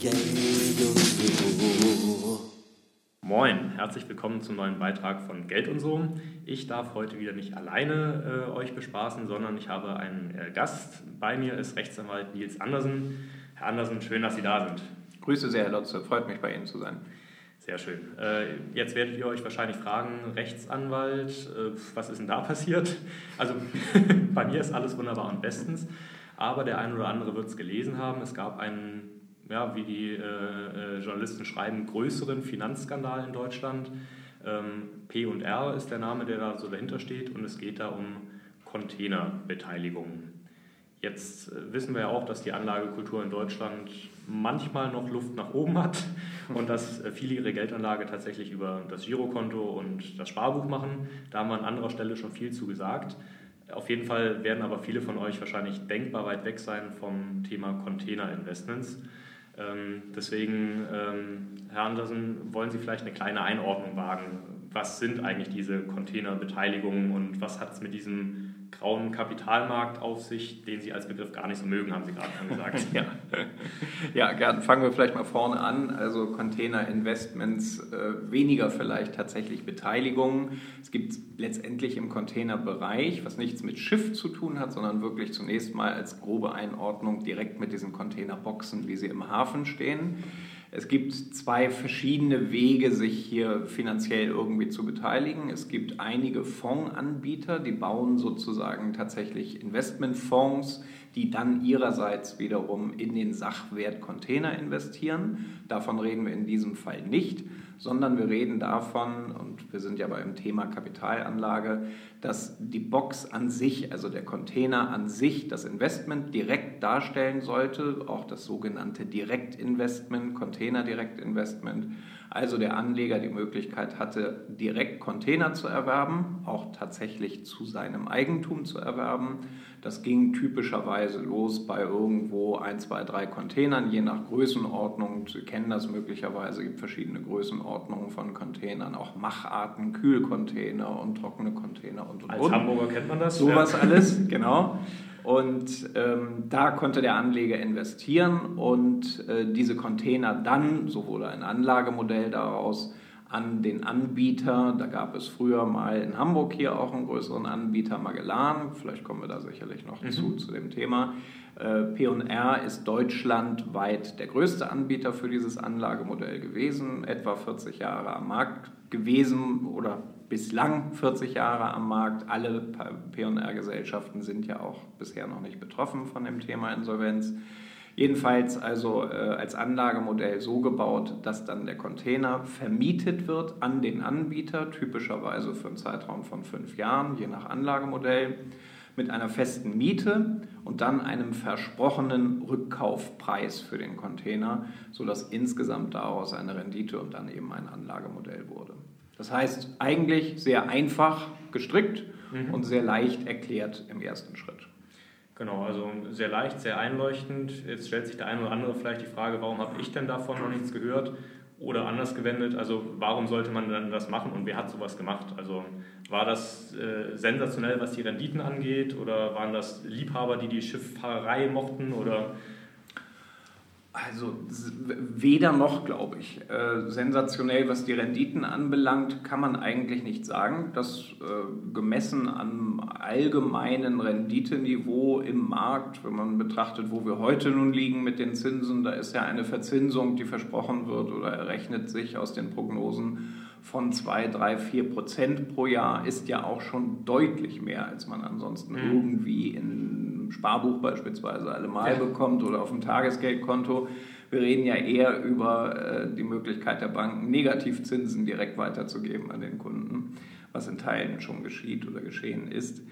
Geld und so. Moin, herzlich willkommen zum neuen Beitrag von Geld und so. Ich darf heute wieder nicht alleine äh, euch bespaßen, sondern ich habe einen äh, Gast. Bei mir ist Rechtsanwalt Nils Andersen. Herr Andersen, schön, dass Sie da sind. Grüße sehr, Herr Lotze. Freut mich, bei Ihnen zu sein. Sehr schön. Äh, jetzt werdet ihr euch wahrscheinlich fragen, Rechtsanwalt, äh, was ist denn da passiert? Also bei mir ist alles wunderbar und bestens, aber der eine oder andere wird es gelesen haben. Es gab einen, ja, wie die äh, Journalisten schreiben, größeren Finanzskandal in Deutschland. Ähm, P&R ist der Name, der da so dahinter steht und es geht da um Containerbeteiligungen. Jetzt wissen wir ja auch, dass die Anlagekultur in Deutschland manchmal noch Luft nach oben hat und dass viele ihre Geldanlage tatsächlich über das Girokonto und das Sparbuch machen. Da haben wir an anderer Stelle schon viel zu gesagt. Auf jeden Fall werden aber viele von euch wahrscheinlich denkbar weit weg sein vom Thema Container-Investments. Ähm, deswegen, ähm, Herr Andersen, wollen Sie vielleicht eine kleine Einordnung wagen? Was sind eigentlich diese Containerbeteiligungen und was hat es mit diesem grauen Kapitalmarkt auf sich, den Sie als Begriff gar nicht so mögen, haben Sie gerade schon gesagt. ja. ja, gern. Fangen wir vielleicht mal vorne an. Also Container-Investments, äh, weniger vielleicht tatsächlich Beteiligungen. Es gibt letztendlich im Containerbereich, was nichts mit Schiff zu tun hat, sondern wirklich zunächst mal als grobe Einordnung direkt mit diesen Containerboxen, wie sie im Hafen stehen. Es gibt zwei verschiedene Wege, sich hier finanziell irgendwie zu beteiligen. Es gibt einige Fondsanbieter, die bauen sozusagen tatsächlich Investmentfonds, die dann ihrerseits wiederum in den Sachwert Container investieren. Davon reden wir in diesem Fall nicht, sondern wir reden davon, und wir sind ja beim Thema Kapitalanlage, dass die Box an sich, also der Container an sich, das Investment direkt darstellen sollte, auch das sogenannte Direktinvestment, Container-Direktinvestment. Also der Anleger die Möglichkeit hatte, direkt Container zu erwerben, auch tatsächlich zu seinem Eigentum zu erwerben. Das ging typischerweise los bei irgendwo ein, zwei, drei Containern, je nach Größenordnung. Sie kennen das möglicherweise, es gibt verschiedene Größenordnungen von Containern, auch Macharten, Kühlcontainer und trockene Container und, und, Als und. Hamburger kennt man das. Sowas ja. alles, genau. Und ähm, da konnte der Anleger investieren und äh, diese Container dann, so wurde ein Anlagemodell daraus, an den Anbieter. Da gab es früher mal in Hamburg hier auch einen größeren Anbieter, Magellan. Vielleicht kommen wir da sicherlich noch mhm. zu, zu dem Thema. Äh, P&R ist deutschlandweit der größte Anbieter für dieses Anlagemodell gewesen, etwa 40 Jahre am Markt gewesen oder bislang 40 Jahre am Markt. Alle P&R-Gesellschaften sind ja auch bisher noch nicht betroffen von dem Thema Insolvenz. Jedenfalls also äh, als Anlagemodell so gebaut, dass dann der Container vermietet wird an den Anbieter, typischerweise für einen Zeitraum von fünf Jahren, je nach Anlagemodell, mit einer festen Miete und dann einem versprochenen Rückkaufpreis für den Container, sodass insgesamt daraus eine Rendite und dann eben ein Anlagemodell wurde. Das heißt, eigentlich sehr einfach gestrickt mhm. und sehr leicht erklärt im ersten Schritt. Genau, also sehr leicht, sehr einleuchtend. Jetzt stellt sich der eine oder andere vielleicht die Frage, warum habe ich denn davon noch nichts gehört? Oder anders gewendet, also warum sollte man dann das machen und wer hat sowas gemacht? Also war das äh, sensationell, was die Renditen angeht? Oder waren das Liebhaber, die die Schifffahrerei mochten? Oder also weder noch, glaube ich. Äh, sensationell, was die Renditen anbelangt, kann man eigentlich nicht sagen. Das äh, gemessen am allgemeinen Renditeniveau im Markt, wenn man betrachtet, wo wir heute nun liegen mit den Zinsen, da ist ja eine Verzinsung, die versprochen wird oder errechnet sich aus den Prognosen von 2, 3, 4 Prozent pro Jahr, ist ja auch schon deutlich mehr, als man ansonsten mhm. irgendwie in Sparbuch beispielsweise allemal ja. bekommt oder auf dem Tagesgeldkonto. Wir reden ja eher über äh, die Möglichkeit der Banken, Negativzinsen direkt weiterzugeben an den Kunden, was in Teilen schon geschieht oder geschehen ist.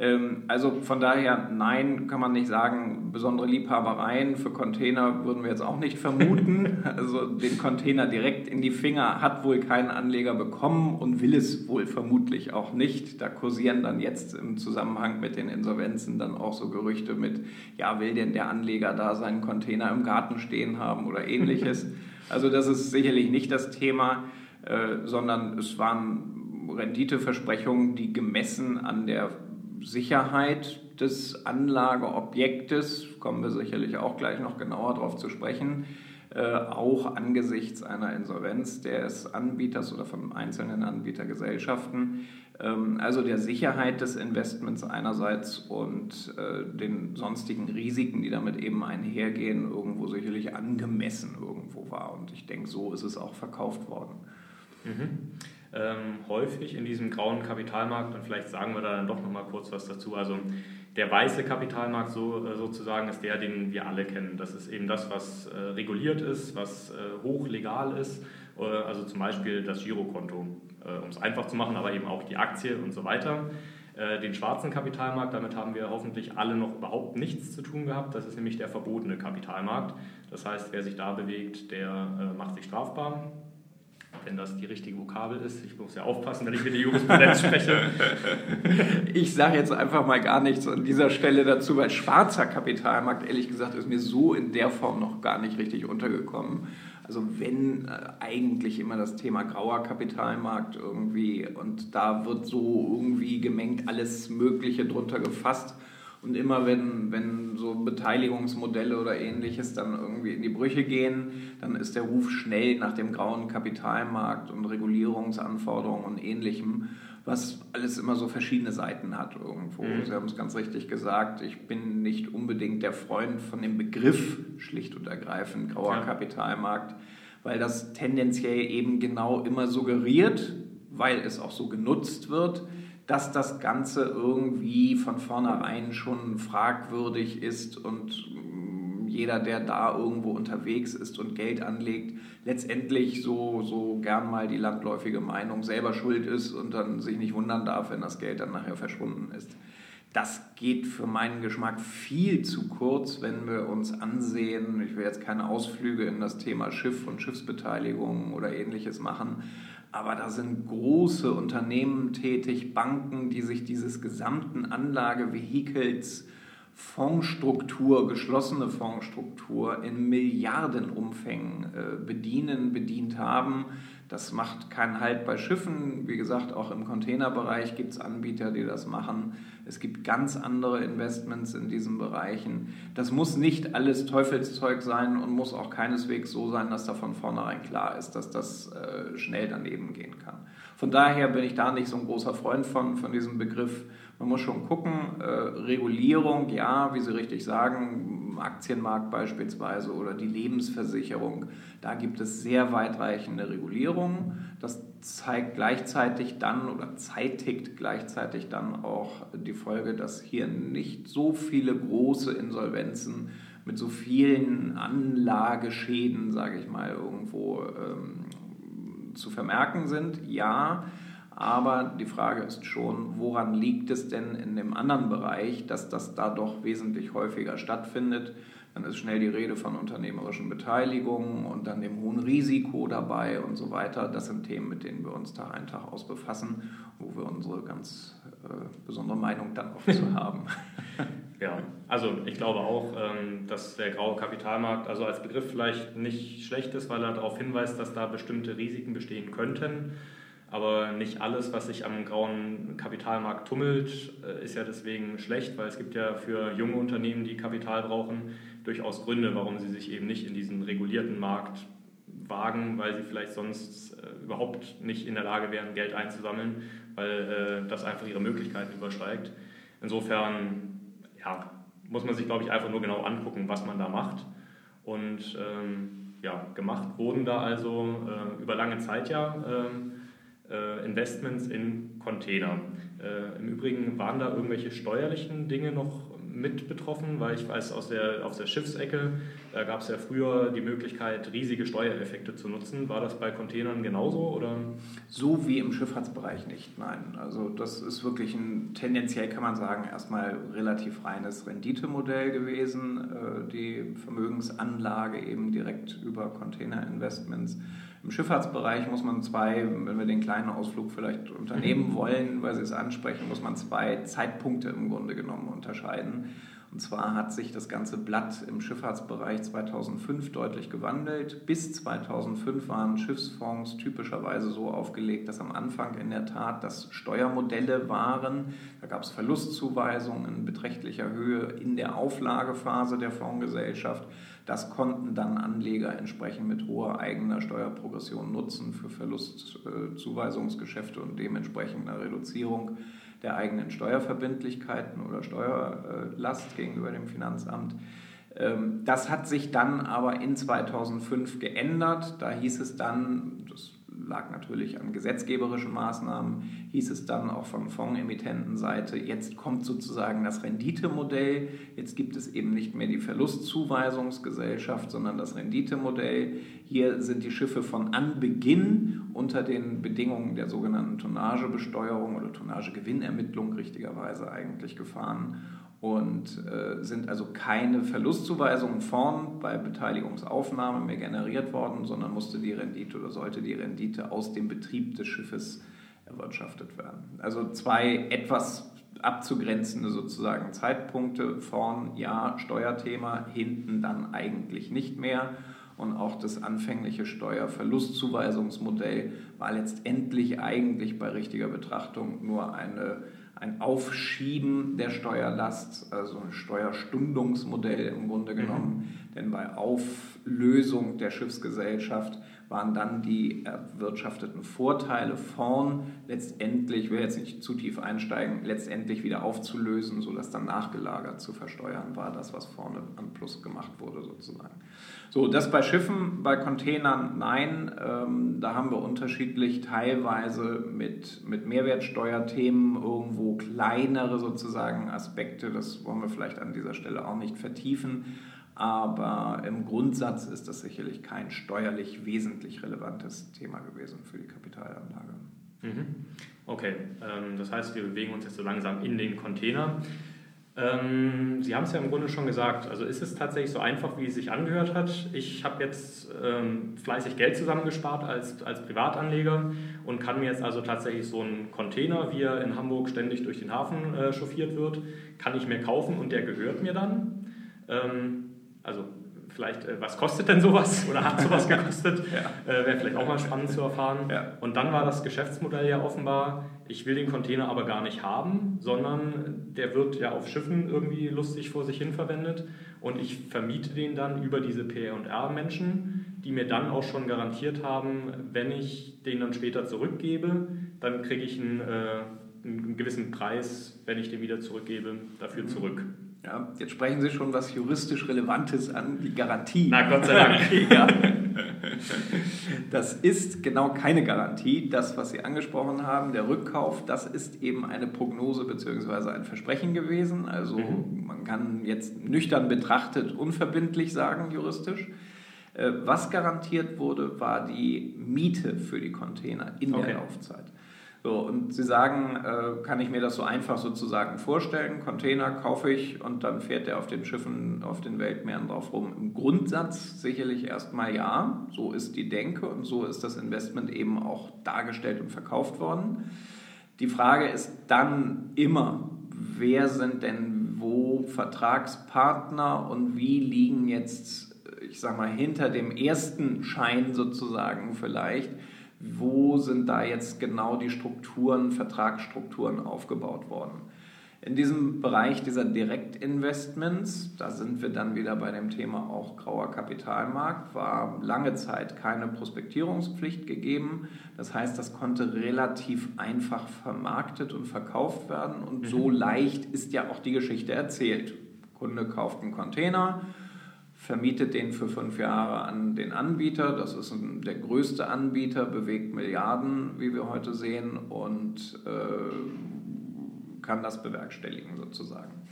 Ähm, also von daher, nein, kann man nicht sagen. Besondere Liebhabereien für Container würden wir jetzt auch nicht vermuten. Also den Container direkt in die Finger hat wohl kein Anleger bekommen und will es wohl vermutlich auch nicht. Da kursieren dann jetzt im Zusammenhang mit den Insolvenzen dann auch so Gerüchte mit, ja, will denn der Anleger da seinen Container im Garten stehen haben oder ähnliches. Also das ist sicherlich nicht das Thema, äh, sondern es waren Renditeversprechungen, die gemessen an der Sicherheit des Anlageobjektes, kommen wir sicherlich auch gleich noch genauer darauf zu sprechen, äh, auch angesichts einer Insolvenz des Anbieters oder von einzelnen Anbietergesellschaften. Ähm, also der Sicherheit des Investments einerseits und äh, den sonstigen Risiken, die damit eben einhergehen, irgendwo sicherlich angemessen irgendwo war. Und ich denke, so ist es auch verkauft worden. Mhm. Ähm, häufig in diesem grauen Kapitalmarkt, und vielleicht sagen wir da dann doch nochmal kurz was dazu, also der weiße Kapitalmarkt so, äh, sozusagen ist der, den wir alle kennen. Das ist eben das, was äh, reguliert ist, was äh, hochlegal ist, äh, also zum Beispiel das Girokonto, äh, um es einfach zu machen, aber eben auch die Aktie und so weiter. Den schwarzen Kapitalmarkt, damit haben wir hoffentlich alle noch überhaupt nichts zu tun gehabt. Das ist nämlich der verbotene Kapitalmarkt. Das heißt, wer sich da bewegt, der macht sich strafbar wenn das die richtige Vokabel ist. Ich muss ja aufpassen, wenn ich mit der Jurisprudenz spreche. Ich sage jetzt einfach mal gar nichts an dieser Stelle dazu, weil schwarzer Kapitalmarkt, ehrlich gesagt, ist mir so in der Form noch gar nicht richtig untergekommen. Also wenn äh, eigentlich immer das Thema grauer Kapitalmarkt irgendwie und da wird so irgendwie gemengt alles Mögliche drunter gefasst. Und immer wenn, wenn so Beteiligungsmodelle oder ähnliches dann irgendwie in die Brüche gehen, dann ist der Ruf schnell nach dem grauen Kapitalmarkt und Regulierungsanforderungen und ähnlichem, was alles immer so verschiedene Seiten hat irgendwo. Mhm. Sie haben es ganz richtig gesagt, ich bin nicht unbedingt der Freund von dem Begriff schlicht und ergreifend grauer ja. Kapitalmarkt, weil das tendenziell eben genau immer suggeriert, weil es auch so genutzt wird, dass das Ganze irgendwie von vornherein schon fragwürdig ist und mm, jeder, der da irgendwo unterwegs ist und Geld anlegt, letztendlich so, so gern mal die landläufige Meinung selber schuld ist und dann sich nicht wundern darf, wenn das Geld dann nachher verschwunden ist. Das geht für meinen Geschmack viel zu kurz, wenn wir uns ansehen. Ich will jetzt keine Ausflüge in das Thema Schiff und Schiffsbeteiligung oder ähnliches machen, aber da sind große Unternehmen tätig, Banken, die sich dieses gesamten Anlagevehikels Fondsstruktur, geschlossene Fondsstruktur in Milliardenumfängen äh, bedienen, bedient haben. Das macht keinen Halt bei Schiffen. Wie gesagt, auch im Containerbereich gibt es Anbieter, die das machen. Es gibt ganz andere Investments in diesen Bereichen. Das muss nicht alles Teufelszeug sein und muss auch keineswegs so sein, dass da von vornherein klar ist, dass das äh, schnell daneben gehen kann. Von daher bin ich da nicht so ein großer Freund von, von diesem Begriff. Man muss schon gucken, äh, Regulierung, ja, wie Sie richtig sagen, Aktienmarkt beispielsweise oder die Lebensversicherung, da gibt es sehr weitreichende Regulierungen. Das zeigt gleichzeitig dann oder zeitigt gleichzeitig dann auch die Folge, dass hier nicht so viele große Insolvenzen mit so vielen Anlageschäden, sage ich mal, irgendwo ähm, zu vermerken sind. Ja, aber die Frage ist schon, woran liegt es denn in dem anderen Bereich, dass das da doch wesentlich häufiger stattfindet? Dann ist schnell die Rede von unternehmerischen Beteiligungen und dann dem hohen Risiko dabei und so weiter. Das sind Themen, mit denen wir uns Tag ein, Tag aus befassen, wo wir unsere ganz äh, besondere Meinung dann auch zu haben. Ja, also ich glaube auch, ähm, dass der graue Kapitalmarkt also als Begriff vielleicht nicht schlecht ist, weil er darauf hinweist, dass da bestimmte Risiken bestehen könnten. Aber nicht alles, was sich am grauen Kapitalmarkt tummelt, äh, ist ja deswegen schlecht, weil es gibt ja für junge Unternehmen, die Kapital brauchen, durchaus Gründe, warum sie sich eben nicht in diesen regulierten Markt wagen, weil sie vielleicht sonst äh, überhaupt nicht in der Lage wären, Geld einzusammeln, weil äh, das einfach ihre Möglichkeiten übersteigt. Insofern ja, muss man sich, glaube ich, einfach nur genau angucken, was man da macht. Und ähm, ja, gemacht wurden da also äh, über lange Zeit ja. Äh, Investments in Container. Äh, Im Übrigen waren da irgendwelche steuerlichen Dinge noch mit betroffen, weil ich weiß, aus der, aus der Schiffsecke, da gab es ja früher die Möglichkeit, riesige Steuereffekte zu nutzen. War das bei Containern genauso? Oder? So wie im Schifffahrtsbereich nicht, nein. Also das ist wirklich ein, tendenziell kann man sagen, erstmal relativ reines Renditemodell gewesen, äh, die Vermögensanlage eben direkt über Containerinvestments. Im Schifffahrtsbereich muss man zwei, wenn wir den kleinen Ausflug vielleicht unternehmen mhm. wollen, weil Sie es ansprechen, muss man zwei Zeitpunkte im Grunde genommen unterscheiden. Und zwar hat sich das ganze Blatt im Schifffahrtsbereich 2005 deutlich gewandelt. Bis 2005 waren Schiffsfonds typischerweise so aufgelegt, dass am Anfang in der Tat das Steuermodelle waren. Da gab es Verlustzuweisungen in beträchtlicher Höhe in der Auflagephase der Fondsgesellschaft. Das konnten dann Anleger entsprechend mit hoher eigener Steuerprogression nutzen für Verlustzuweisungsgeschäfte und dementsprechend eine Reduzierung der eigenen Steuerverbindlichkeiten oder Steuerlast gegenüber dem Finanzamt. Ähm, das hat sich dann aber in 2005 geändert. Da hieß es dann, das lag natürlich an gesetzgeberischen Maßnahmen, hieß es dann auch von Fondsemittentenseite, jetzt kommt sozusagen das Renditemodell, jetzt gibt es eben nicht mehr die Verlustzuweisungsgesellschaft, sondern das Renditemodell. Hier sind die Schiffe von Anbeginn unter den Bedingungen der sogenannten Tonnagebesteuerung oder Tonnagegewinnermittlung richtigerweise eigentlich gefahren und äh, sind also keine Verlustzuweisungen vorn bei Beteiligungsaufnahme mehr generiert worden, sondern musste die Rendite oder sollte die Rendite aus dem Betrieb des Schiffes erwirtschaftet werden. Also zwei etwas abzugrenzende sozusagen Zeitpunkte, vorn ja Steuerthema, hinten dann eigentlich nicht mehr. Und auch das anfängliche Steuerverlustzuweisungsmodell war letztendlich eigentlich bei richtiger Betrachtung nur eine ein Aufschieben der Steuerlast, also ein Steuerstundungsmodell im Grunde mhm. genommen. Mhm. Denn bei Auflösung der Schiffsgesellschaft waren dann die erwirtschafteten Vorteile vorn letztendlich, ich will jetzt nicht zu tief einsteigen, letztendlich wieder aufzulösen, sodass dann nachgelagert zu versteuern war, das, was vorne am Plus gemacht wurde sozusagen. So, das bei Schiffen, bei Containern nein. Ähm, da haben wir unterschiedlich teilweise mit, mit Mehrwertsteuerthemen irgendwo kleinere sozusagen Aspekte. Das wollen wir vielleicht an dieser Stelle auch nicht vertiefen. Aber im Grundsatz ist das sicherlich kein steuerlich wesentlich relevantes Thema gewesen für die Kapitalanlage. Mhm. Okay, ähm, das heißt, wir bewegen uns jetzt so langsam in den Container. Ähm, Sie haben es ja im Grunde schon gesagt. Also ist es tatsächlich so einfach, wie es sich angehört hat. Ich habe jetzt ähm, fleißig Geld zusammengespart als, als Privatanleger und kann mir jetzt also tatsächlich so einen Container, wie er in Hamburg ständig durch den Hafen äh, chauffiert wird, kann ich mir kaufen und der gehört mir dann. Also vielleicht, äh, was kostet denn sowas oder hat sowas gekostet? ja. äh, Wäre vielleicht auch mal spannend zu erfahren. Ja. Und dann war das Geschäftsmodell ja offenbar, ich will den Container aber gar nicht haben, sondern der wird ja auf Schiffen irgendwie lustig vor sich hin verwendet und ich vermiete den dann über diese PR&R-Menschen, die mir dann auch schon garantiert haben, wenn ich den dann später zurückgebe, dann kriege ich einen, äh, einen gewissen Preis, wenn ich den wieder zurückgebe, dafür mhm. zurück. Ja, jetzt sprechen Sie schon was juristisch Relevantes an, die Garantie. Na Gott sei Dank. ja. Das ist genau keine Garantie. Das, was Sie angesprochen haben, der Rückkauf, das ist eben eine Prognose bzw. ein Versprechen gewesen. Also mhm. man kann jetzt nüchtern betrachtet unverbindlich sagen, juristisch. Äh, was garantiert wurde, war die Miete für die Container in okay. der Laufzeit. So, und Sie sagen, äh, kann ich mir das so einfach sozusagen vorstellen? Container kaufe ich und dann fährt er auf den Schiffen, auf den Weltmeeren drauf rum. Im Grundsatz sicherlich erstmal ja. So ist die Denke und so ist das Investment eben auch dargestellt und verkauft worden. Die Frage ist dann immer, wer sind denn wo Vertragspartner und wie liegen jetzt, ich sag mal, hinter dem ersten Schein sozusagen vielleicht wo sind da jetzt genau die Strukturen, Vertragsstrukturen aufgebaut worden. In diesem Bereich dieser Direktinvestments, da sind wir dann wieder bei dem Thema auch grauer Kapitalmarkt, war lange Zeit keine Prospektierungspflicht gegeben. Das heißt, das konnte relativ einfach vermarktet und verkauft werden und mhm. so leicht ist ja auch die Geschichte erzählt. Kunde kauft einen Container, vermietet den für fünf Jahre an den Anbieter. Das ist ein, der größte Anbieter, bewegt Milliarden, wie wir heute sehen, und äh, kann das bewerkstelligen sozusagen.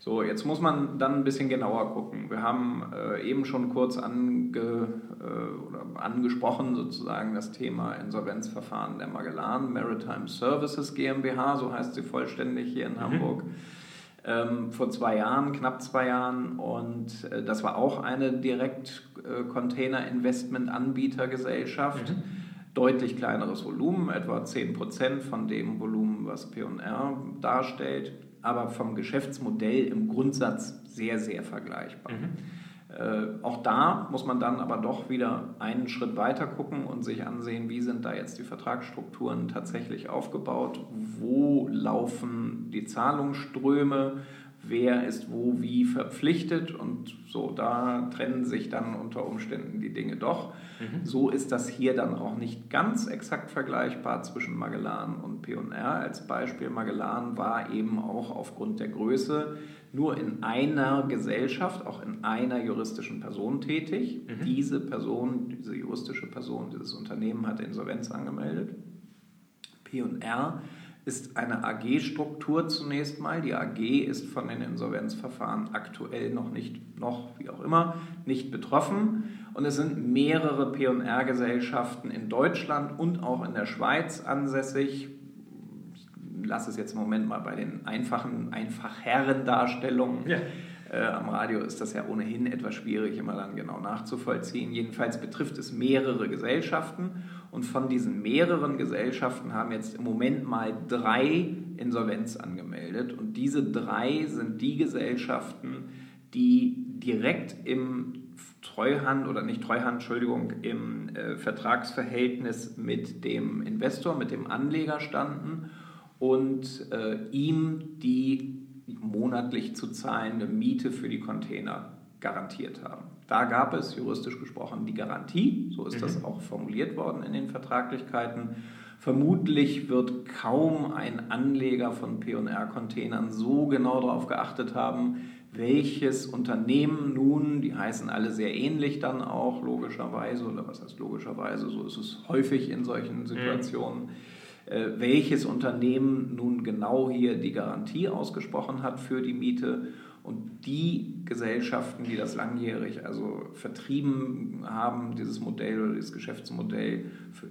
So, jetzt muss man dann ein bisschen genauer gucken. Wir haben äh, eben schon kurz ange, äh, angesprochen, sozusagen das Thema Insolvenzverfahren der Magellan Maritime Services GmbH, so heißt sie vollständig hier in mhm. Hamburg ähm, vor zwei Jahren, knapp zwei Jahren. Und äh, das war auch eine Direkt-Container-Investment-Anbietergesellschaft. Mhm. Deutlich kleineres Volumen, etwa 10 Prozent von dem Volumen, was PR darstellt. aber vom Geschäftsmodell im Grundsatz sehr, sehr vergleichbar. Mhm. Äh, auch da muss man dann aber doch wieder einen Schritt weiter gucken und sich ansehen, wie sind da jetzt die Vertragsstrukturen tatsächlich aufgebaut, wo laufen die Zahlungsströme, wer ist wo wie verpflichtet und so, da trennen sich dann unter Umständen die Dinge doch. Mhm. So ist das hier dann auch nicht ganz exakt vergleichbar zwischen Magellan und P&R als Beispiel. Magellan war eben auch aufgrund der Größe nur in einer Gesellschaft, auch in einer juristischen Person tätig. Mhm. Diese Person, diese juristische Person, dieses Unternehmen hat Insolvenz angemeldet. P&R ist eine AG-Struktur zunächst mal. Die AG ist von den Insolvenzverfahren aktuell noch nicht, noch wie auch immer, nicht betroffen. Und es sind mehrere PR-Gesellschaften in Deutschland und auch in der Schweiz ansässig. Ich lasse es jetzt im Moment mal bei den einfachen, einfacheren Darstellungen. Ja. Äh, am Radio ist das ja ohnehin etwas schwierig, immer dann genau nachzuvollziehen. Jedenfalls betrifft es mehrere Gesellschaften und von diesen mehreren Gesellschaften haben jetzt im Moment mal drei Insolvenz angemeldet. Und diese drei sind die Gesellschaften, die direkt im Treuhand oder nicht Treuhand, Entschuldigung, im äh, Vertragsverhältnis mit dem Investor, mit dem Anleger standen und äh, ihm die monatlich zu zahlende Miete für die Container garantiert haben. Da gab es juristisch gesprochen die Garantie, so ist mhm. das auch formuliert worden in den Vertraglichkeiten. Vermutlich wird kaum ein Anleger von PR-Containern so genau darauf geachtet haben, welches Unternehmen nun, die heißen alle sehr ähnlich dann auch, logischerweise, oder was heißt logischerweise, so ist es häufig in solchen mhm. Situationen, mhm. Welches Unternehmen nun genau hier die Garantie ausgesprochen hat für die Miete und die Gesellschaften, die das langjährig also vertrieben haben, dieses Modell oder dieses Geschäftsmodell für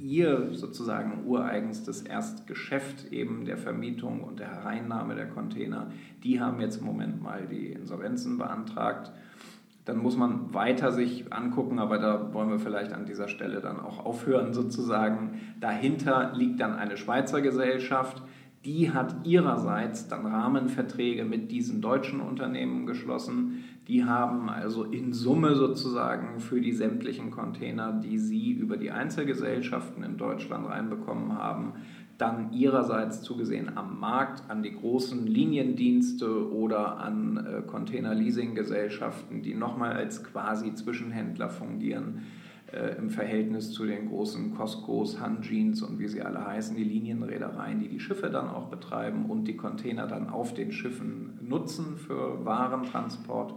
ihr sozusagen ureigenstes Erstgeschäft eben der Vermietung und der Hereinnahme der Container, die haben jetzt im Moment mal die Insolvenzen beantragt. Dann muss man weiter sich angucken, aber da wollen wir vielleicht an dieser Stelle dann auch aufhören sozusagen. Dahinter liegt dann eine Schweizer Gesellschaft, die hat ihrerseits dann Rahmenverträge mit diesen deutschen Unternehmen geschlossen. Die haben also in Summe sozusagen für die sämtlichen Container, die sie über die Einzelgesellschaften in Deutschland reinbekommen haben, dann ihrerseits zugesehen am Markt an die großen Liniendienste oder an äh, Container-Leasing-Gesellschaften, die nochmal als quasi Zwischenhändler fungieren äh, im Verhältnis zu den großen Costcos, Hanjeans und wie sie alle heißen, die Linienreedereien, die die Schiffe dann auch betreiben und die Container dann auf den Schiffen nutzen für Warentransport.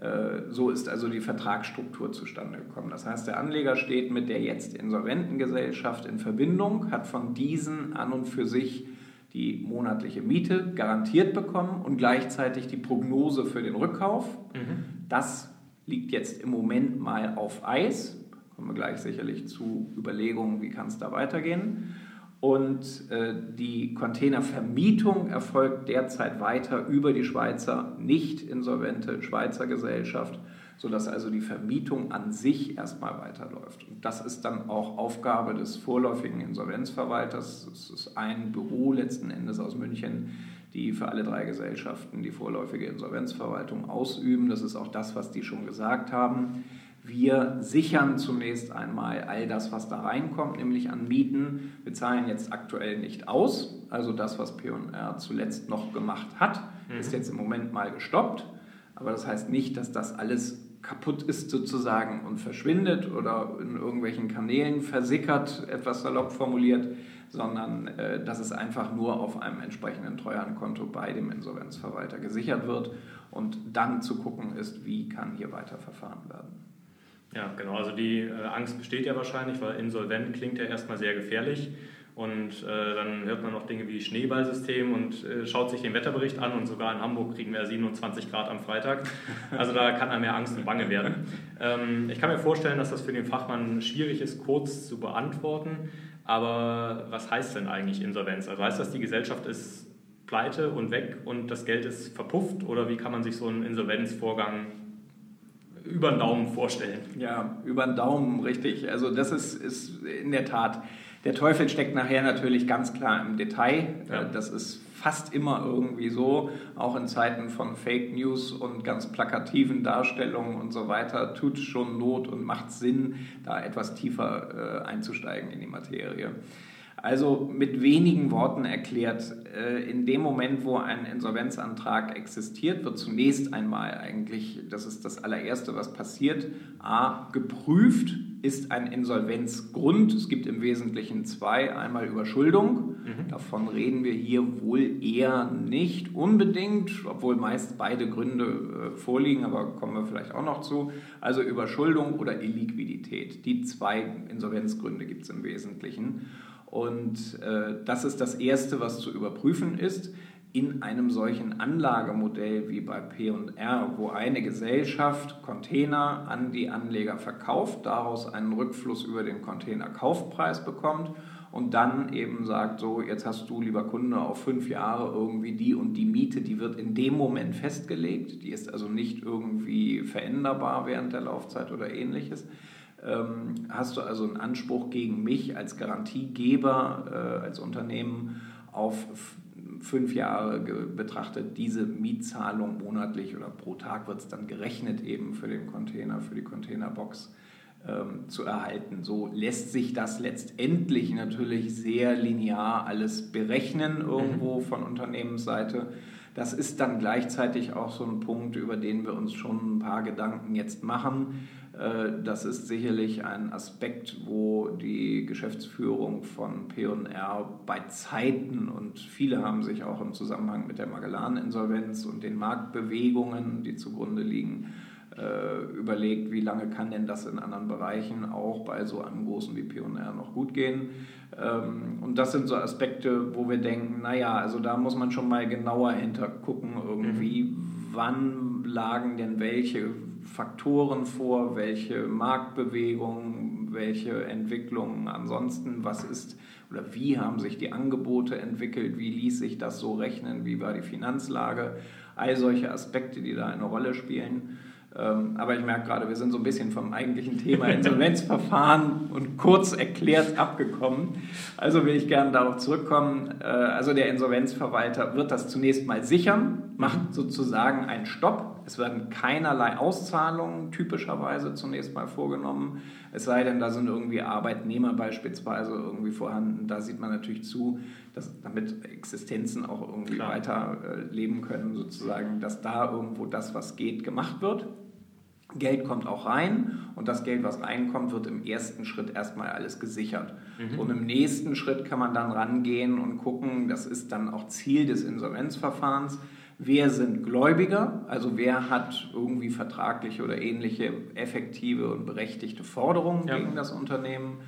Äh, so ist also die Vertragsstruktur zustande gekommen. Das heißt, der Anleger steht mit der jetzt insolventen Gesellschaft in Verbindung, hat von diesen an und für sich die monatliche Miete garantiert bekommen und gleichzeitig die Prognose für den Rückkauf. Mhm. Das liegt jetzt im Moment mal auf Eis kommen wir gleich sicherlich zu Überlegungen, wie kann es da weitergehen. Und äh, die Containervermietung erfolgt derzeit weiter über die Schweizer nicht insolvente Schweizer Gesellschaft, sodass also die Vermietung an sich erstmal weiterläuft. Und das ist dann auch Aufgabe des vorläufigen Insolvenzverwalters. Es ist ein Büro letzten Endes aus München, die für alle drei Gesellschaften die vorläufige Insolvenzverwaltung ausüben. Das ist auch das, was die schon gesagt haben. Wir sichern zunächst einmal all das, was da reinkommt, nämlich an Mieten. Wir zahlen jetzt aktuell nicht aus. Also das, was P&R zuletzt noch gemacht hat, mhm. ist jetzt im Moment mal gestoppt. Aber das heißt nicht, dass das alles kaputt ist sozusagen und verschwindet oder in irgendwelchen Kanälen versickert, etwas salopp formuliert, sondern äh, dass es einfach nur auf einem entsprechenden Treuhandkonto bei dem Insolvenzverwalter gesichert wird und dann zu gucken ist, wie kann hier weiter verfahren werden. Ja, genau. Also die äh, Angst besteht ja wahrscheinlich, weil insolvent klingt ja erstmal sehr gefährlich. Und äh, dann hört man noch Dinge wie Schneeballsystem und äh, schaut sich den Wetterbericht an und sogar in Hamburg kriegen wir 27 Grad am Freitag. Also da kann einem ja Angst und Bange werden. Ähm, ich kann mir vorstellen, dass das für den Fachmann schwierig ist, kurz zu beantworten. Aber was heißt denn eigentlich Insolvenz? Also heißt das, die Gesellschaft ist pleite und weg und das Geld ist verpufft? Oder wie kann man sich so einen Insolvenzvorgang über den Daumen vorstellen. Ja, über den Daumen, richtig. Also das ist, ist in der Tat, der Teufel steckt nachher natürlich ganz klar im Detail. Ja. Das ist fast immer irgendwie so, auch in Zeiten von Fake News und ganz plakativen Darstellungen und so weiter, tut schon Not und macht Sinn, da etwas tiefer äh, einzusteigen in die Materie. Also mit wenigen Worten erklärt, äh, in dem Moment, wo ein Insolvenzantrag existiert, wird zunächst einmal eigentlich, das ist das allererste, was passiert, a, geprüft, ist ein Insolvenzgrund. Es gibt im Wesentlichen zwei. Einmal Überschuldung. Mhm. Davon reden wir hier wohl eher nicht unbedingt, obwohl meist beide Gründe äh, vorliegen, aber kommen wir vielleicht auch noch zu. Also Überschuldung oder Illiquidität. Die zwei Insolvenzgründe gibt es im Wesentlichen. Und äh, das ist das Erste, was zu überprüfen ist in einem solchen Anlagemodell wie bei P&R, wo eine Gesellschaft Container an die Anleger verkauft, daraus einen Rückfluss über den Containerkaufpreis bekommt und dann eben sagt, so jetzt hast du, lieber Kunde, auf fünf Jahre irgendwie die und die Miete, die wird in dem Moment festgelegt, die ist also nicht irgendwie veränderbar während der Laufzeit oder ähnliches hast du also einen Anspruch gegen mich als Garantiegeber, äh, als Unternehmen auf fünf Jahre betrachtet, diese Mietzahlung monatlich oder pro Tag wird es dann gerechnet eben für den Container, für die Containerbox ähm, zu erhalten. So lässt sich das letztendlich natürlich sehr linear alles berechnen irgendwo mhm. von Unternehmensseite. Das ist dann gleichzeitig auch so ein Punkt, über den wir uns schon ein paar Gedanken jetzt machen. Äh, das ist sicherlich ein Aspekt, wo die Geschäftsführung von P&R bei Zeiten und viele haben sich auch im Zusammenhang mit der Magellan-Insolvenz und den Marktbewegungen, die zugrunde liegen, äh, überlegt, wie lange kann denn das in anderen Bereichen auch bei so einem großen wie P&R noch gut gehen. Ähm, und das sind so Aspekte, wo wir denken, naja, also da muss man schon mal genauer hintergucken irgendwie, mhm. wann lagen denn welche Faktoren vor, welche Marktbewegungen, welche Entwicklungen ansonsten, was ist oder wie haben sich die Angebote entwickelt, wie ließ sich das so rechnen, wie war die Finanzlage, all solche Aspekte, die da eine Rolle spielen. Ähm, aber ich merke gerade, wir sind so ein bisschen vom eigentlichen Thema Insolvenzverfahren und kurz erklärt abgekommen. Also will ich gerne darauf zurückkommen. Äh, also der Insolvenzverwalter wird das zunächst mal sichern, macht sozusagen einen Stopp. Es werden keinerlei Auszahlungen typischerweise zunächst mal vorgenommen. Es sei denn, da sind irgendwie Arbeitnehmer beispielsweise irgendwie vorhanden. Da sieht man natürlich zu, dass damit Existenzen auch irgendwie Klar. weiter äh, leben können, sozusagen, dass da irgendwo das, was geht, gemacht wird. Geld kommt auch rein und das Geld, was reinkommt, wird im ersten Schritt erstmal alles gesichert. Mhm. Und im nächsten Schritt kann man dann rangehen und gucken, das ist dann auch Ziel des Insolvenzverfahrens, wer sind Gläubiger, also wer hat irgendwie vertragliche oder ähnliche effektive und berechtigte Forderungen ja. gegen das Unternehmen,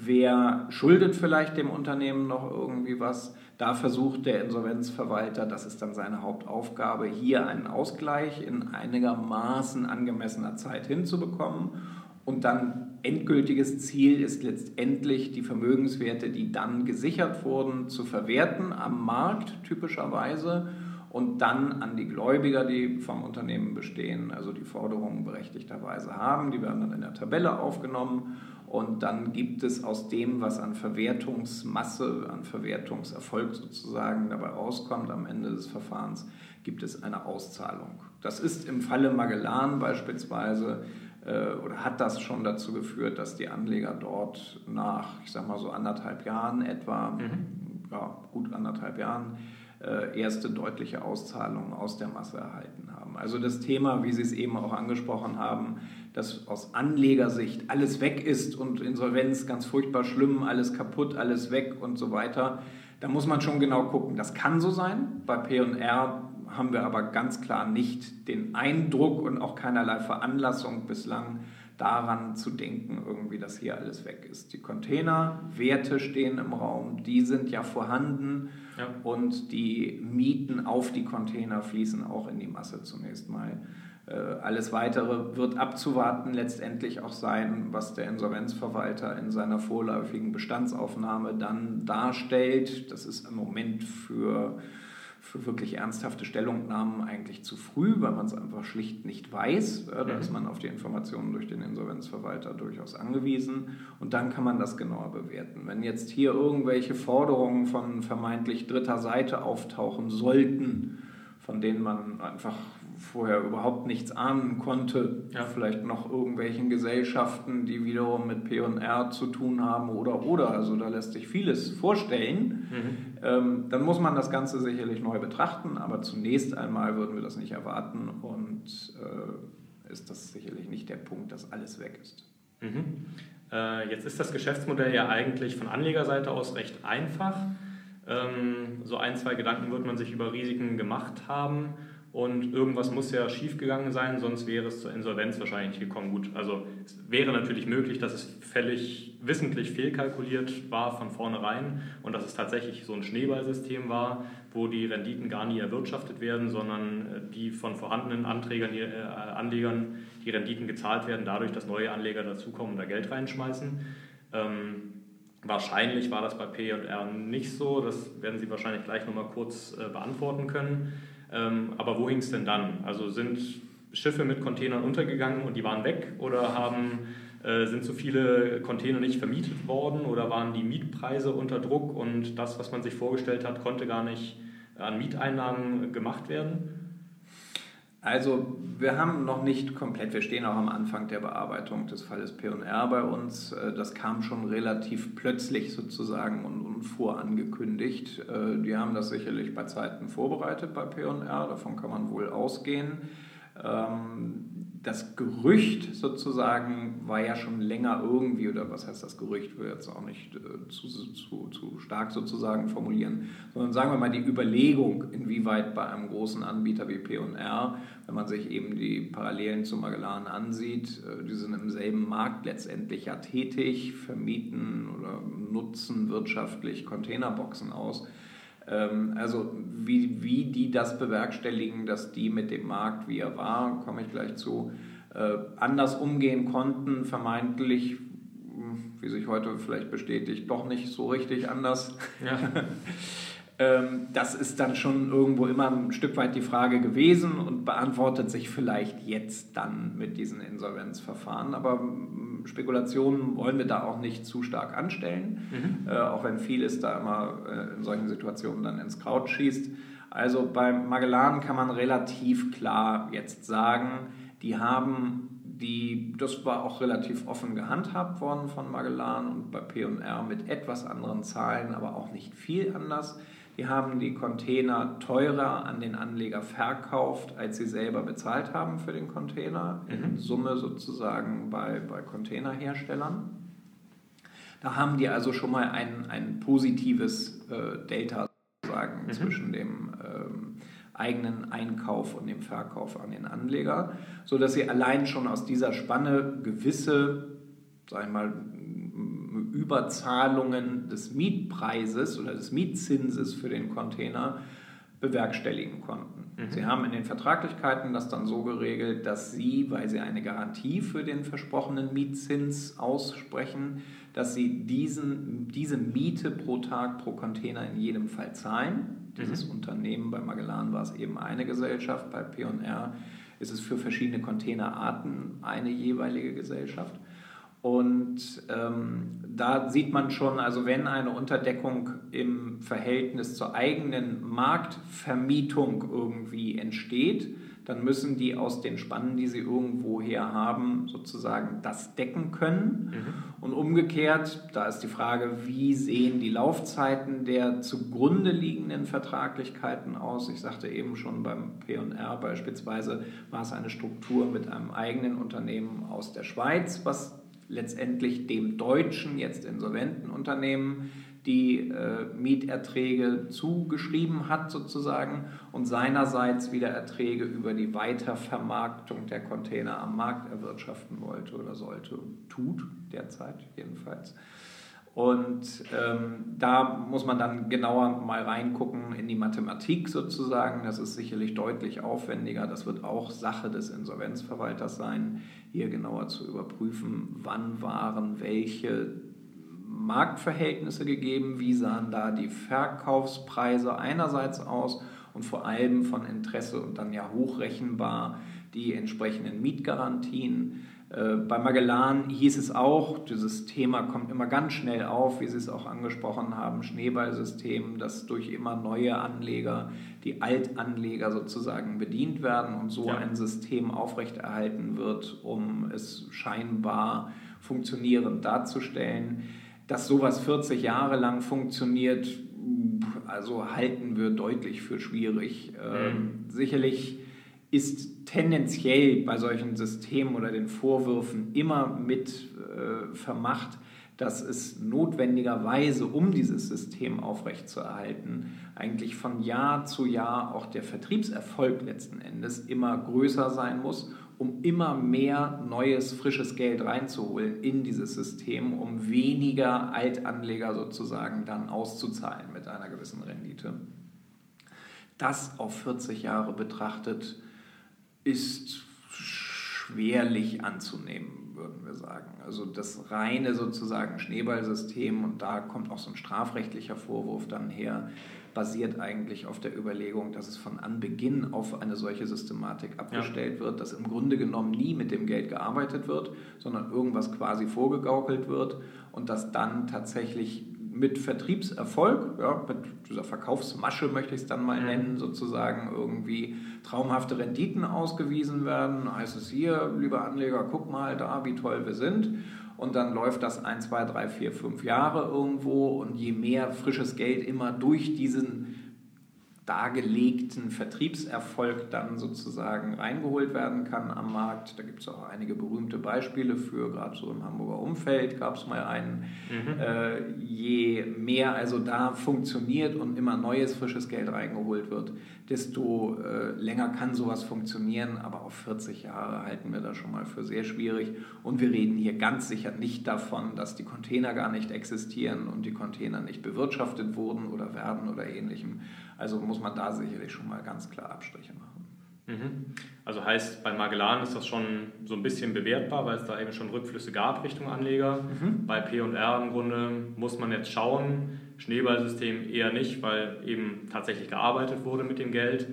wer schuldet vielleicht dem Unternehmen noch irgendwie was. Da versucht der Insolvenzverwalter, das ist dann seine Hauptaufgabe, hier einen Ausgleich in einigermaßen angemessener Zeit hinzubekommen. Und dann endgültiges Ziel ist letztendlich die Vermögenswerte, die dann gesichert wurden, zu verwerten am Markt typischerweise und dann an die Gläubiger, die vom Unternehmen bestehen, also die Forderungen berechtigterweise haben. Die werden dann in der Tabelle aufgenommen und dann gibt es aus dem, was an Verwertungsmasse, an Verwertungserfolg sozusagen dabei rauskommt am Ende des Verfahrens, gibt es eine Auszahlung. Das ist im Falle Magellan beispielsweise äh, oder hat das schon dazu geführt, dass die Anleger dort nach, ich sag mal so anderthalb Jahren etwa, mhm. ja, gut anderthalb Jahren, äh, erste deutliche Auszahlungen aus der Masse erhalten haben. Also das Thema, wie Sie es eben auch angesprochen haben, dass aus Anlegersicht alles weg ist und Insolvenz ganz furchtbar schlimm, alles kaputt, alles weg und so weiter, da muss man schon genau gucken. Das kann so sein. Bei P&R haben wir aber ganz klar nicht den Eindruck und auch keinerlei Veranlassung bislang, daran zu denken, irgendwie, dass hier alles weg ist. Die Containerwerte stehen im Raum, die sind ja vorhanden ja. und die Mieten auf die Container fließen auch in die Masse zunächst mal. Äh, alles Weitere wird abzuwarten letztendlich auch sein, was der Insolvenzverwalter in seiner vorläufigen Bestandsaufnahme dann darstellt. Das ist im Moment für für wirklich ernsthafte Stellungnahmen eigentlich zu früh, weil man es einfach schlicht nicht weiß. Da mhm. ist man auf die Informationen durch den Insolvenzverwalter durchaus angewiesen und dann kann man das genauer bewerten. Wenn jetzt hier irgendwelche Forderungen von vermeintlich dritter Seite auftauchen sollten, von denen man einfach vorher überhaupt nichts ahnen konnte. Ja. Vielleicht noch irgendwelchen Gesellschaften, die wiederum mit PR zu tun haben oder oder. Also da lässt sich vieles vorstellen. Mhm. Ähm, dann muss man das Ganze sicherlich neu betrachten, aber zunächst einmal würden wir das nicht erwarten und äh, ist das sicherlich nicht der Punkt, dass alles weg ist. Mhm. Äh, jetzt ist das Geschäftsmodell ja eigentlich von Anlegerseite aus recht einfach. Ähm, so ein, zwei Gedanken wird man sich über Risiken gemacht haben. Und irgendwas muss ja schiefgegangen sein, sonst wäre es zur Insolvenz wahrscheinlich gekommen. Gut, also es wäre natürlich möglich, dass es völlig wissentlich fehlkalkuliert war von vornherein und dass es tatsächlich so ein Schneeballsystem war, wo die Renditen gar nie erwirtschaftet werden, sondern äh, die von vorhandenen Anträgern, äh, Anlegern die Renditen gezahlt werden, dadurch, dass neue Anleger dazukommen und da Geld reinschmeißen. Ähm, wahrscheinlich war das bei P&R nicht so, das werden Sie wahrscheinlich gleich nochmal kurz äh, beantworten können. Ähm, aber wo hing es denn dann? Also sind Schiffe mit Containern untergegangen und die waren weg oder haben, äh, sind so viele Container nicht vermietet worden oder waren die Mietpreise unter Druck und das, was man sich vorgestellt hat, konnte gar nicht an Mieteinnahmen gemacht werden? Also wir haben noch nicht komplett, wir stehen auch am Anfang der Bearbeitung des Falles P&R bei uns. Äh, das kam schon relativ plötzlich sozusagen und, und vorangekündigt. Äh, die haben das sicherlich bei Zeiten vorbereitet bei P&R, davon kann man wohl ausgehen. Das Gerücht sozusagen war ja schon länger irgendwie, oder was heißt das Gerücht, will jetzt auch nicht äh, zu, zu, zu stark sozusagen formulieren, sondern sagen wir mal die Überlegung, inwieweit bei einem großen Anbieter wie P&R, wenn man sich eben die Parallelen zu Magellan ansieht, äh, die sind im selben Markt letztendlich ja tätig, vermieten oder nutzen wirtschaftlich Containerboxen aus also wie, wie die das bewerkstelligen, dass die mit dem Markt, wie er war, komme ich gleich zu, äh, anders umgehen konnten, vermeintlich, wie sich heute vielleicht bestätigt, doch nicht so richtig anders. Ja. Ähm, das ist dann schon irgendwo immer ein Stück weit die Frage gewesen und beantwortet sich vielleicht jetzt dann mit diesen Insolvenzverfahren. Aber Spekulationen wollen wir da auch nicht zu stark anstellen, mhm. äh, auch wenn vieles da immer äh, in solchen Situationen dann ins Kraut schießt. Also beim Magellan kann man relativ klar jetzt sagen, die haben die, das war auch relativ offen gehandhabt worden von Magellan und bei P&R mit etwas anderen Zahlen, aber auch nicht viel anders. Die haben die Container teurer an den Anleger verkauft, als sie selber bezahlt haben für den Container, in mhm. Summe sozusagen bei, bei Containerherstellern. Da haben die also schon mal ein, ein positives äh, Delta sozusagen mhm. zwischen dem ähm, eigenen Einkauf und dem Verkauf an den Anleger, sodass sie allein schon aus dieser Spanne gewisse, sag ich mal, Überzahlungen des Mietpreises oder des Mietzinses für den Container bewerkstelligen konnten. Mhm. Sie haben in den Vertraglichkeiten das dann so geregelt, dass Sie, weil Sie eine Garantie für den versprochenen Mietzins aussprechen, dass Sie diesen, diese Miete pro Tag pro Container in jedem Fall zahlen. Dieses mhm. Unternehmen, bei Magellan war es eben eine Gesellschaft, bei P&R ist es für verschiedene Containerarten eine jeweilige Gesellschaft. Und ähm, da sieht man schon, also wenn eine Unterdeckung im Verhältnis zur eigenen Marktvermietung irgendwie entsteht, dann müssen die aus den Spannen, die sie irgendwoher haben, sozusagen das decken können. Mhm. Und umgekehrt, da ist die Frage, wie sehen die Laufzeiten der zugrunde liegenden Vertraglichkeiten aus? Ich sagte eben schon beim PR beispielsweise war es eine Struktur mit einem eigenen Unternehmen aus der Schweiz, was letztendlich dem deutschen, jetzt insolventen Unternehmen die äh, Mieterträge zugeschrieben hat sozusagen und seinerseits wieder Erträge über die Weitervermarktung der Container am Markt erwirtschaften wollte oder sollte, tut derzeit jedenfalls. Und ähm, da muss man dann genauer mal reingucken in die Mathematik sozusagen. Das ist sicherlich deutlich aufwendiger. Das wird auch Sache des Insolvenzverwalters sein, hier genauer zu überprüfen, wann waren welche Marktverhältnisse gegeben, wie sahen da die Verkaufspreise einerseits aus und vor allem von Interesse und dann ja hochrechenbar die entsprechenden Mietgarantien. Äh, bei Magellan hieß es auch, dieses Thema kommt immer ganz schnell auf, wie Sie es auch angesprochen haben, Schneeballsystem, dass durch immer neue Anleger die Altanleger sozusagen bedient werden und so ja. ein System aufrechterhalten wird, um es scheinbar funktionierend darzustellen. Dass sowas 40 Jahre lang funktioniert, also halten wir deutlich für schwierig. Ähm, mhm. Ähm, sicherlich ist tendenziell bei solchen Systemen oder den Vorwürfen immer mit äh, vermacht, dass es notwendigerweise, um dieses System aufrechtzuerhalten, eigentlich von Jahr zu Jahr auch der Vertriebserfolg letzten Endes immer größer sein muss, um immer mehr neues, frisches Geld reinzuholen in dieses System, um weniger Altanleger sozusagen dann auszuzahlen mit einer gewissen Rendite. Das auf 40 Jahre betrachtet ist schwerlich anzunehmen, würden wir sagen. Also das reine sozusagen Schneeballsystem, und da kommt auch so ein strafrechtlicher Vorwurf dann her, basiert eigentlich auf der Überlegung, dass es von Anbeginn auf eine solche Systematik abgestellt ja. wird, dass im Grunde genommen nie mit dem Geld gearbeitet wird, sondern irgendwas quasi vorgegaukelt wird und dass dann tatsächlich mit Vertriebserfolg, ja, mit dieser Verkaufsmasche möchte ich es dann mal nennen, sozusagen irgendwie traumhafte Renditen ausgewiesen werden. Heißt es hier, lieber Anleger, guck mal da, wie toll wir sind. Und dann läuft das ein, zwei, drei, vier, fünf Jahre irgendwo und je mehr frisches Geld immer durch diesen dargelegten Vertriebserfolg dann sozusagen reingeholt werden kann am Markt. Da gibt es auch einige berühmte Beispiele für, gerade so im Hamburger Umfeld gab es mal einen. Mhm. Äh, je mehr also da funktioniert und immer neues frisches Geld reingeholt wird, desto äh, länger kann sowas funktionieren. Aber auf 40 Jahre halten wir das schon mal für sehr schwierig. Und wir reden hier ganz sicher nicht davon, dass die Container gar nicht existieren und die Container nicht bewirtschaftet wurden oder werden oder ähnlichem also muss man da sicherlich schon mal ganz klar Abstriche machen. Mhm. Also heißt, bei Magellan ist das schon so ein bisschen bewertbar, weil es da eben schon Rückflüsse gab Richtung Anleger. Mhm. Bei P&R im Grunde muss man jetzt schauen, Schneeballsystem eher nicht, weil eben tatsächlich gearbeitet wurde mit dem Geld.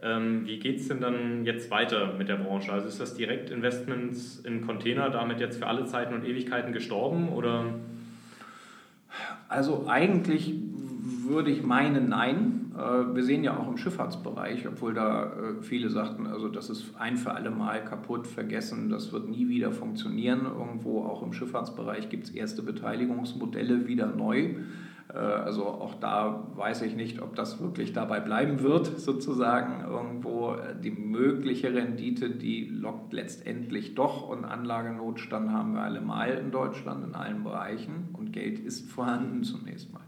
Ähm, wie geht es denn dann jetzt weiter mit der Branche? Also ist das Direktinvestments in Container damit jetzt für alle Zeiten und Ewigkeiten gestorben oder? Also eigentlich würde ich meinen, nein. Äh, wir sehen ja auch im Schifffahrtsbereich, obwohl da äh, viele sagten, also das ist ein für alle Mal kaputt, vergessen, das wird nie wieder funktionieren. Irgendwo auch im Schifffahrtsbereich gibt es erste Beteiligungsmodelle wieder neu. Äh, also auch da weiß ich nicht, ob das wirklich dabei bleiben wird, sozusagen. Irgendwo die mögliche Rendite, die lockt letztendlich doch und Anlagenotstand haben wir alle mal in Deutschland in allen Bereichen und Geld ist vorhanden zunächst mal.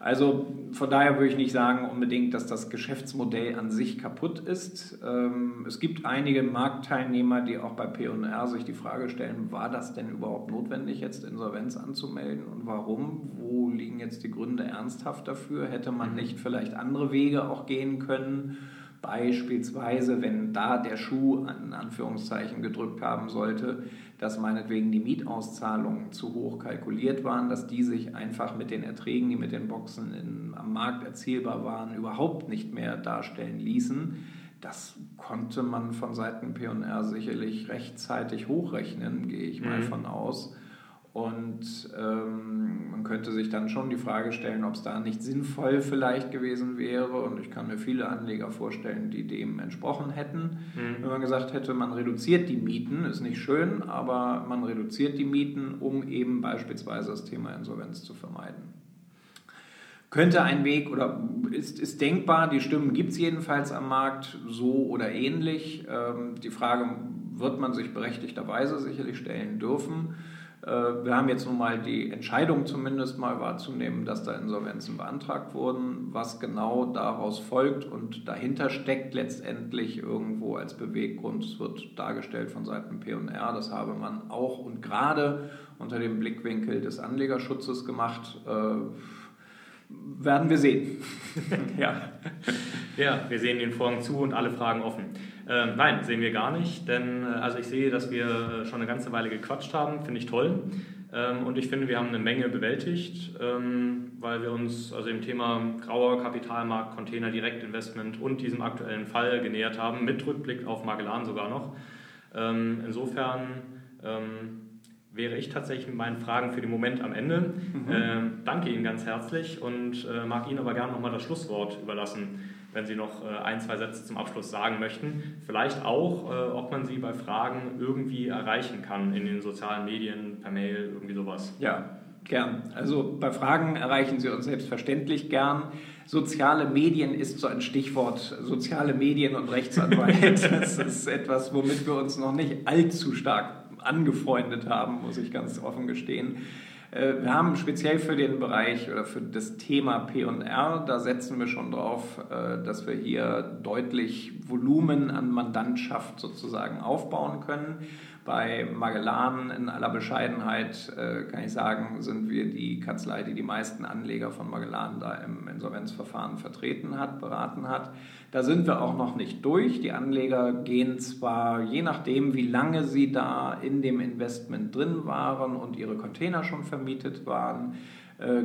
Also von daher würde ich nicht sagen unbedingt, dass das Geschäftsmodell an sich kaputt ist. Ähm, es gibt einige Marktteilnehmer, die auch bei P&R sich die Frage stellen, war das denn überhaupt notwendig, jetzt Insolvenz anzumelden und warum? Wo liegen jetzt die Gründe ernsthaft dafür? Hätte man mhm. nicht vielleicht andere Wege auch gehen können? Beispielsweise, wenn da der Schuh in Anführungszeichen gedrückt haben sollte, dass meinetwegen die Mietauszahlungen zu hoch kalkuliert waren, dass die sich einfach mit den Erträgen, die mit den Boxen in, am Markt erzielbar waren, überhaupt nicht mehr darstellen ließen. Das konnte man von Seiten PR sicherlich rechtzeitig hochrechnen, gehe ich mal mhm. von aus. Und ähm, man könnte sich dann schon die Frage stellen, ob es da nicht sinnvoll vielleicht gewesen wäre. Und ich kann mir viele Anleger vorstellen, die dem entsprochen hätten. Mhm. Wenn man gesagt hätte, man reduziert die Mieten, ist nicht schön, aber man reduziert die Mieten, um eben beispielsweise das Thema Insolvenz zu vermeiden. Könnte ein Weg oder ist, ist denkbar, die Stimmen gibt es jedenfalls am Markt so oder ähnlich. Ähm, die Frage wird man sich berechtigterweise sicherlich stellen dürfen. Äh, wir haben jetzt nun mal die Entscheidung zumindest mal wahrzunehmen, dass da Insolvenzen beantragt wurden. Was genau daraus folgt und dahinter steckt letztendlich irgendwo als Beweggrund, es wird dargestellt von Seiten P&R, das habe man auch und gerade unter dem Blickwinkel des Anlegerschutzes gemacht. Äh, werden wir sehen. ja. ja, wir sehen den Vorhang zu und alle Fragen offen. Äh, nein, sehen wir gar nicht, denn äh, also ich sehe, dass wir schon eine ganze Weile gequatscht haben, finde ich toll. Ähm, und ich finde, wir haben eine Menge bewältigt, ähm, weil wir uns also dem Thema grauer Kapitalmarkt, Container Direktinvestment und diesem aktuellen Fall genähert haben, mit Rückblick auf Magellan sogar noch. Ähm, insofern wäre ich tatsächlich mit meinen Fragen für den Moment am Ende. Mhm. Äh, danke Ihnen ganz herzlich und äh, mag Ihnen aber gerne nochmal das Schlusswort überlassen, wenn Sie noch äh, ein, zwei Sätze zum Abschluss sagen möchten. Vielleicht auch, äh, ob man Sie bei Fragen irgendwie erreichen kann in den sozialen Medien, per Mail, irgendwie sowas. Ja, gern. Also bei Fragen erreichen Sie uns selbstverständlich gern. Soziale Medien ist so ein Stichwort. Soziale Medien und Rechtsanwalt. das ist etwas, womit wir uns noch nicht allzu stark angefreundet haben, muss ich ganz offen gestehen. Äh, wir haben speziell für den Bereich oder für das Thema PR, da setzen wir schon drauf, äh, dass wir hier deutlich Volumen an Mandantschaft sozusagen aufbauen können. Bei Magellan in aller Bescheidenheit äh, kann ich sagen, sind wir die Kanzlei, die die meisten Anleger von Magellan da im Insolvenzverfahren vertreten hat, beraten hat. Da sind wir auch noch nicht durch. Die Anleger gehen zwar, je nachdem, wie lange sie da in dem Investment drin waren und ihre Container schon vermietet waren,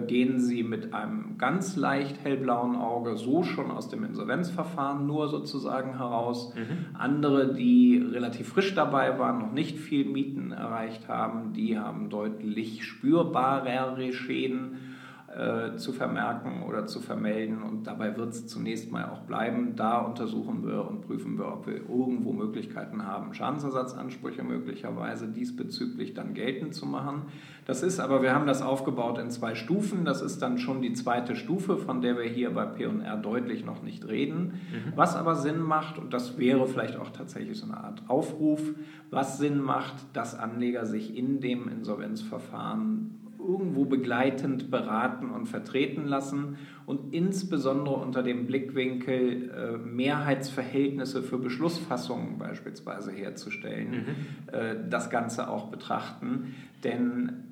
gehen sie mit einem ganz leicht hellblauen Auge so schon aus dem Insolvenzverfahren nur sozusagen heraus. Mhm. Andere, die relativ frisch dabei waren, noch nicht viel Mieten erreicht haben, die haben deutlich spürbarere Schäden äh, zu vermerken oder zu vermelden. Und dabei wird es zunächst mal auch bleiben. Da untersuchen wir und prüfen wir, ob wir irgendwo Möglichkeiten haben, Schadensersatzansprüche möglicherweise diesbezüglich dann geltend zu machen. Das ist aber, wir haben das aufgebaut in zwei Stufen. Das ist dann schon die zweite Stufe, von der wir hier bei PR deutlich noch nicht reden. Mhm. Was aber Sinn macht, und das wäre vielleicht auch tatsächlich so eine Art Aufruf, was Sinn macht, dass Anleger sich in dem Insolvenzverfahren irgendwo begleitend beraten und vertreten lassen und insbesondere unter dem Blickwinkel äh, Mehrheitsverhältnisse für Beschlussfassungen beispielsweise herzustellen, mhm. äh, das Ganze auch betrachten. Denn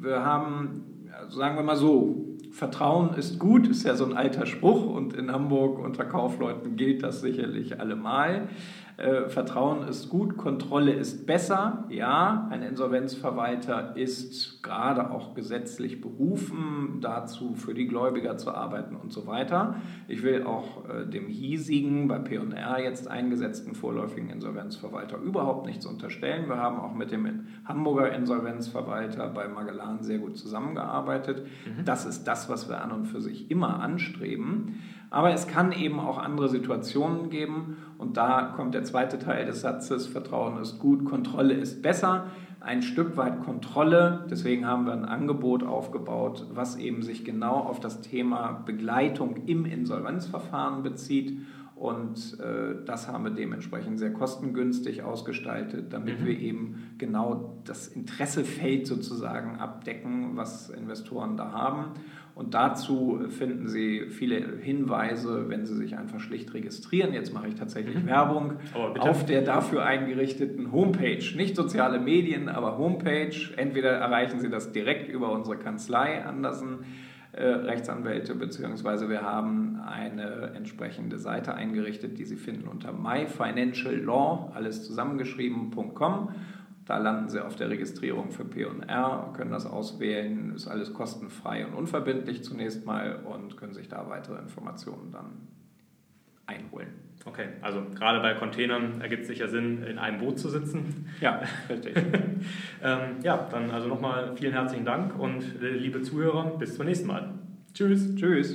wir haben, sagen wir mal so, Vertrauen ist gut, ist ja so ein alter Spruch und in Hamburg unter Kaufleuten gilt das sicherlich allemal. Äh, Vertrauen ist gut, Kontrolle ist besser. Ja, ein Insolvenzverwalter ist gerade auch gesetzlich berufen, dazu für die Gläubiger zu arbeiten und so weiter. Ich will auch äh, dem hiesigen, bei PR jetzt eingesetzten vorläufigen Insolvenzverwalter überhaupt nichts unterstellen. Wir haben auch mit dem Hamburger Insolvenzverwalter bei Magellan sehr gut zusammengearbeitet. Mhm. Das ist das, was wir an und für sich immer anstreben. Aber es kann eben auch andere Situationen geben und da kommt der zweite Teil des Satzes, Vertrauen ist gut, Kontrolle ist besser. Ein Stück weit Kontrolle, deswegen haben wir ein Angebot aufgebaut, was eben sich genau auf das Thema Begleitung im Insolvenzverfahren bezieht. Und äh, das haben wir dementsprechend sehr kostengünstig ausgestaltet, damit mhm. wir eben genau das Interessefeld sozusagen abdecken, was Investoren da haben. Und dazu finden Sie viele Hinweise, wenn Sie sich einfach schlicht registrieren. Jetzt mache ich tatsächlich mhm. Werbung auf der dafür eingerichteten Homepage. Nicht soziale Medien, aber Homepage. Entweder erreichen Sie das direkt über unsere Kanzlei Andersen. Äh, Rechtsanwälte, beziehungsweise wir haben eine entsprechende Seite eingerichtet, die Sie finden unter myfinanciallaw, alles zusammengeschrieben.com da landen Sie auf der Registrierung für P&R, können das auswählen, ist alles kostenfrei und unverbindlich zunächst mal und können sich da weitere Informationen dann einholen. Okay, also gerade bei Containern ergibt es sicher Sinn, in einem Boot zu sitzen. Ja, richtig. ähm, ja, dann also nochmal vielen herzlichen Dank und äh, liebe Zuhörer, bis zum nächsten Mal. Tschüss. Tschüss.